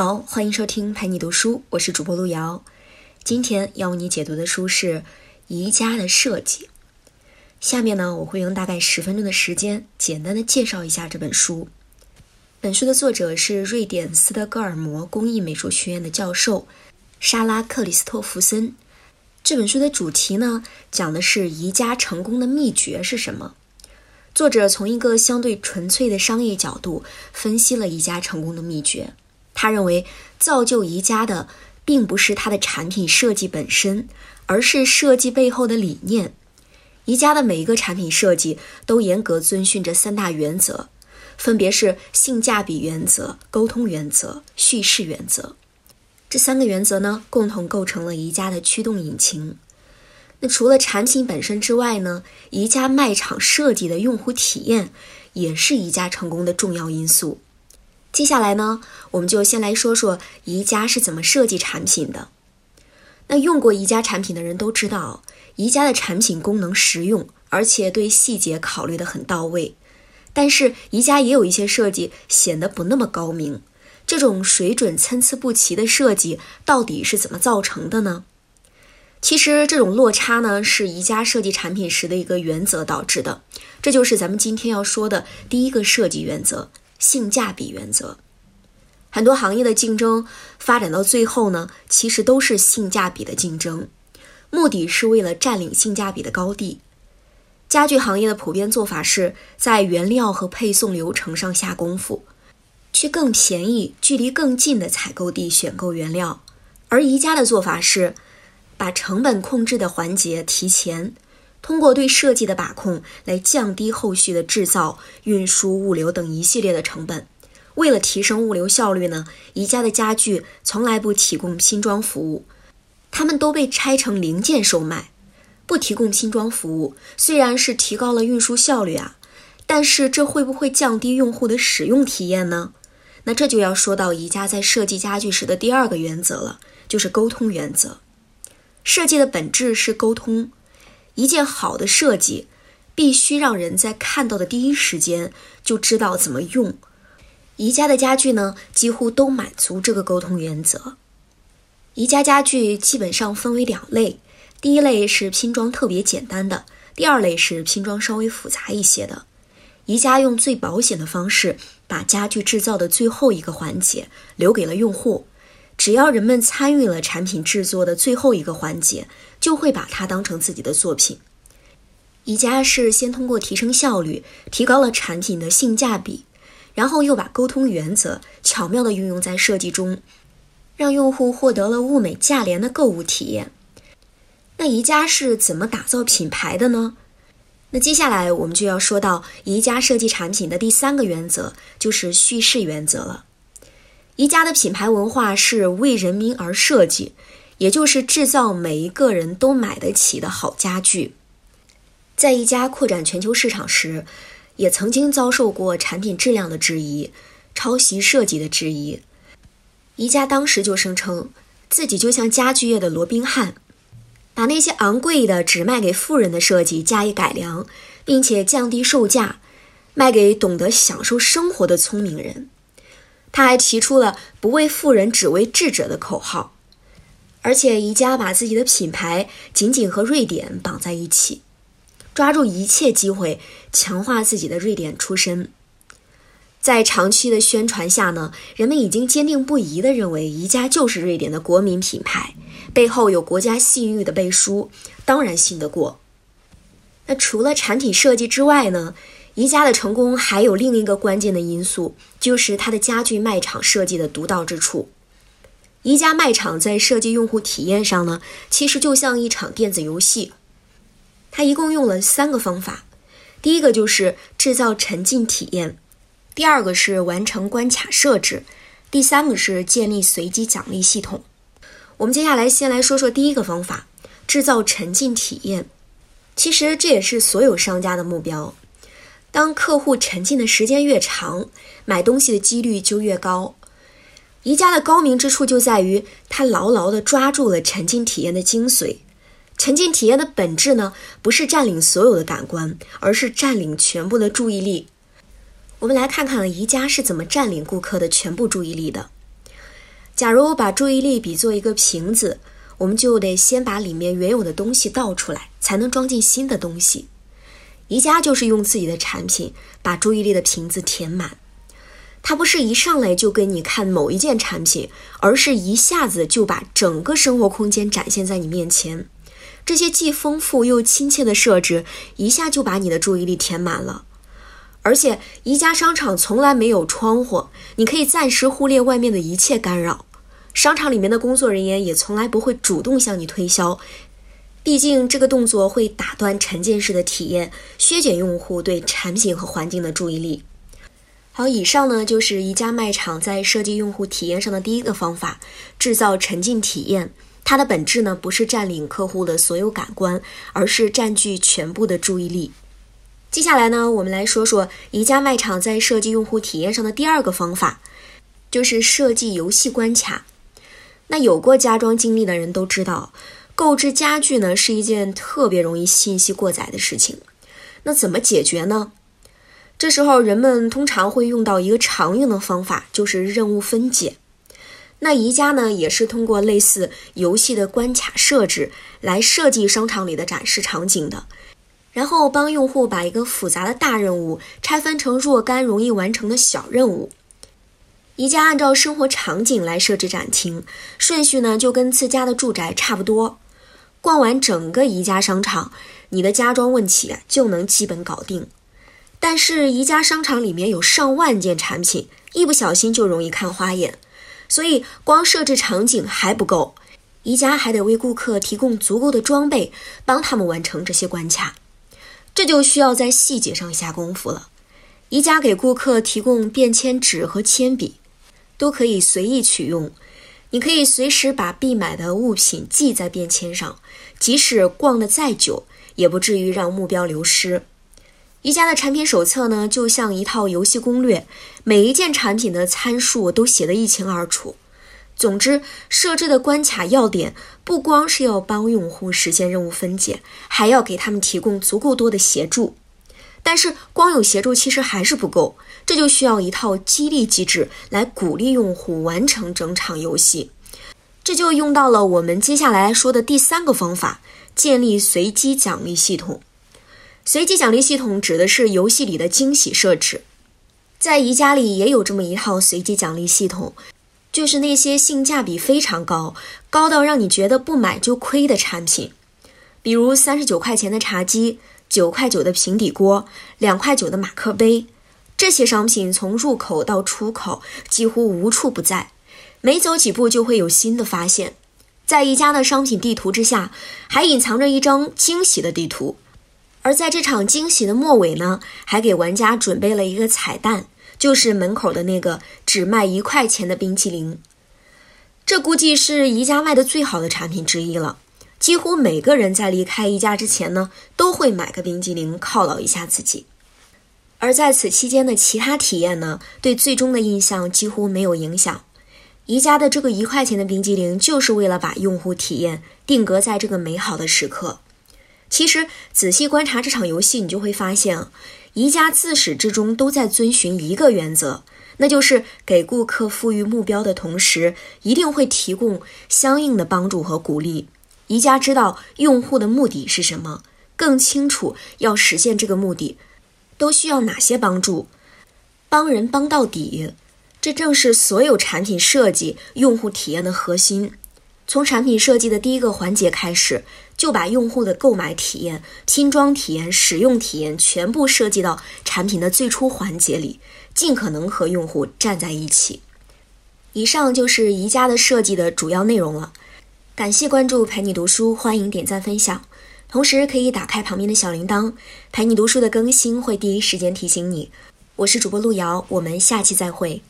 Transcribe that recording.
好，欢迎收听陪你读书，我是主播路遥。今天要为你解读的书是《宜家的设计》。下面呢，我会用大概十分钟的时间，简单的介绍一下这本书。本书的作者是瑞典斯德哥尔摩工艺美术学院的教授莎拉克里斯托弗森。这本书的主题呢，讲的是宜家成功的秘诀是什么。作者从一个相对纯粹的商业角度分析了宜家成功的秘诀。他认为，造就宜家的并不是它的产品设计本身，而是设计背后的理念。宜家的每一个产品设计都严格遵循着三大原则，分别是性价比原则、沟通原则、叙事原则。这三个原则呢，共同构成了宜家的驱动引擎。那除了产品本身之外呢，宜家卖场设计的用户体验也是宜家成功的重要因素。接下来呢，我们就先来说说宜家是怎么设计产品的。那用过宜家产品的人都知道，宜家的产品功能实用，而且对细节考虑的很到位。但是宜家也有一些设计显得不那么高明。这种水准参差不齐的设计到底是怎么造成的呢？其实这种落差呢，是宜家设计产品时的一个原则导致的。这就是咱们今天要说的第一个设计原则。性价比原则，很多行业的竞争发展到最后呢，其实都是性价比的竞争，目的是为了占领性价比的高地。家具行业的普遍做法是在原料和配送流程上下功夫，去更便宜、距离更近的采购地选购原料；而宜家的做法是把成本控制的环节提前。通过对设计的把控来降低后续的制造、运输、物流等一系列的成本。为了提升物流效率呢，宜家的家具从来不提供拼装服务，他们都被拆成零件售卖，不提供拼装服务。虽然是提高了运输效率啊，但是这会不会降低用户的使用体验呢？那这就要说到宜家在设计家具时的第二个原则了，就是沟通原则。设计的本质是沟通。一件好的设计，必须让人在看到的第一时间就知道怎么用。宜家的家具呢，几乎都满足这个沟通原则。宜家家具基本上分为两类，第一类是拼装特别简单的，第二类是拼装稍微复杂一些的。宜家用最保险的方式，把家具制造的最后一个环节留给了用户。只要人们参与了产品制作的最后一个环节，就会把它当成自己的作品。宜家是先通过提升效率，提高了产品的性价比，然后又把沟通原则巧妙地运用在设计中，让用户获得了物美价廉的购物体验。那宜家是怎么打造品牌的呢？那接下来我们就要说到宜家设计产品的第三个原则，就是叙事原则了。宜家的品牌文化是为人民而设计，也就是制造每一个人都买得起的好家具。在宜家扩展全球市场时，也曾经遭受过产品质量的质疑、抄袭设计的质疑。宜家当时就声称自己就像家具业的罗宾汉，把那些昂贵的只卖给富人的设计加以改良，并且降低售价，卖给懂得享受生活的聪明人。他还提出了“不为富人，只为智者”的口号，而且宜家把自己的品牌紧紧和瑞典绑在一起，抓住一切机会强化自己的瑞典出身。在长期的宣传下呢，人们已经坚定不移地认为宜家就是瑞典的国民品牌，背后有国家信誉的背书，当然信得过。那除了产品设计之外呢？宜家的成功还有另一个关键的因素，就是它的家具卖场设计的独到之处。宜家卖场在设计用户体验上呢，其实就像一场电子游戏。它一共用了三个方法：第一个就是制造沉浸体验；第二个是完成关卡设置；第三个是建立随机奖励系统。我们接下来先来说说第一个方法：制造沉浸体验。其实这也是所有商家的目标。当客户沉浸的时间越长，买东西的几率就越高。宜家的高明之处就在于，它牢牢地抓住了沉浸体验的精髓。沉浸体验的本质呢，不是占领所有的感官，而是占领全部的注意力。我们来看看宜家是怎么占领顾客的全部注意力的。假如把注意力比作一个瓶子，我们就得先把里面原有的东西倒出来，才能装进新的东西。宜家就是用自己的产品把注意力的瓶子填满。它不是一上来就给你看某一件产品，而是一下子就把整个生活空间展现在你面前。这些既丰富又亲切的设置，一下就把你的注意力填满了。而且宜家商场从来没有窗户，你可以暂时忽略外面的一切干扰。商场里面的工作人员也从来不会主动向你推销，毕竟这个动作会打断沉浸式的体验，削减用户对产品和环境的注意力。好，以上呢就是宜家卖场在设计用户体验上的第一个方法，制造沉浸体验。它的本质呢不是占领客户的所有感官，而是占据全部的注意力。接下来呢，我们来说说宜家卖场在设计用户体验上的第二个方法，就是设计游戏关卡。那有过家装经历的人都知道，购置家具呢是一件特别容易信息过载的事情。那怎么解决呢？这时候人们通常会用到一个常用的方法，就是任务分解。那宜家呢也是通过类似游戏的关卡设置来设计商场里的展示场景的，然后帮用户把一个复杂的大任务拆分成若干容易完成的小任务。宜家按照生活场景来设置展厅，顺序呢就跟自家的住宅差不多。逛完整个宜家商场，你的家装问题就能基本搞定。但是宜家商场里面有上万件产品，一不小心就容易看花眼，所以光设置场景还不够，宜家还得为顾客提供足够的装备，帮他们完成这些关卡。这就需要在细节上下功夫了。宜家给顾客提供便签纸和铅笔。都可以随意取用，你可以随时把必买的物品记在便签上，即使逛得再久，也不至于让目标流失。宜家的产品手册呢，就像一套游戏攻略，每一件产品的参数都写得一清二楚。总之，设置的关卡要点不光是要帮用户实现任务分解，还要给他们提供足够多的协助。但是光有协助其实还是不够，这就需要一套激励机制来鼓励用户完成整场游戏。这就用到了我们接下来说的第三个方法：建立随机奖励系统。随机奖励系统指的是游戏里的惊喜设置。在宜家里也有这么一套随机奖励系统，就是那些性价比非常高、高到让你觉得不买就亏的产品，比如三十九块钱的茶几。九块九的平底锅，两块九的马克杯，这些商品从入口到出口几乎无处不在，每走几步就会有新的发现。在宜家的商品地图之下，还隐藏着一张惊喜的地图。而在这场惊喜的末尾呢，还给玩家准备了一个彩蛋，就是门口的那个只卖一块钱的冰淇淋。这估计是宜家卖的最好的产品之一了。几乎每个人在离开宜家之前呢，都会买个冰激凌犒劳一下自己。而在此期间的其他体验呢，对最终的印象几乎没有影响。宜家的这个一块钱的冰激凌，就是为了把用户体验定格在这个美好的时刻。其实仔细观察这场游戏，你就会发现，宜家自始至终都在遵循一个原则，那就是给顾客赋予目标的同时，一定会提供相应的帮助和鼓励。宜家知道用户的目的是什么，更清楚要实现这个目的都需要哪些帮助，帮人帮到底，这正是所有产品设计、用户体验的核心。从产品设计的第一个环节开始，就把用户的购买体验、拼装体验、使用体验全部设计到产品的最初环节里，尽可能和用户站在一起。以上就是宜家的设计的主要内容了。感谢关注陪你读书，欢迎点赞分享，同时可以打开旁边的小铃铛，陪你读书的更新会第一时间提醒你。我是主播路遥，我们下期再会。